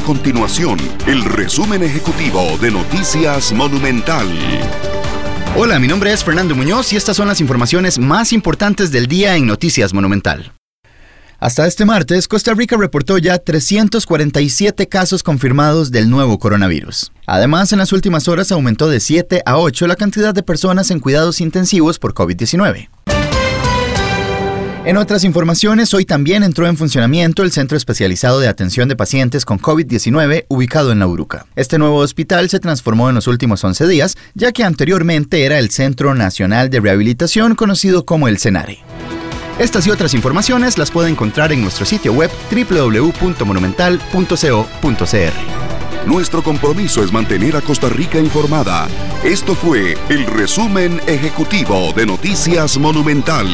continuación el resumen ejecutivo de Noticias Monumental. Hola, mi nombre es Fernando Muñoz y estas son las informaciones más importantes del día en Noticias Monumental. Hasta este martes, Costa Rica reportó ya 347 casos confirmados del nuevo coronavirus. Además, en las últimas horas aumentó de 7 a 8 la cantidad de personas en cuidados intensivos por COVID-19. En otras informaciones, hoy también entró en funcionamiento el Centro Especializado de Atención de Pacientes con COVID-19 ubicado en La Uruca. Este nuevo hospital se transformó en los últimos 11 días, ya que anteriormente era el Centro Nacional de Rehabilitación conocido como el CENARE. Estas y otras informaciones las puede encontrar en nuestro sitio web www.monumental.co.cr. Nuestro compromiso es mantener a Costa Rica informada. Esto fue el resumen ejecutivo de Noticias Monumental.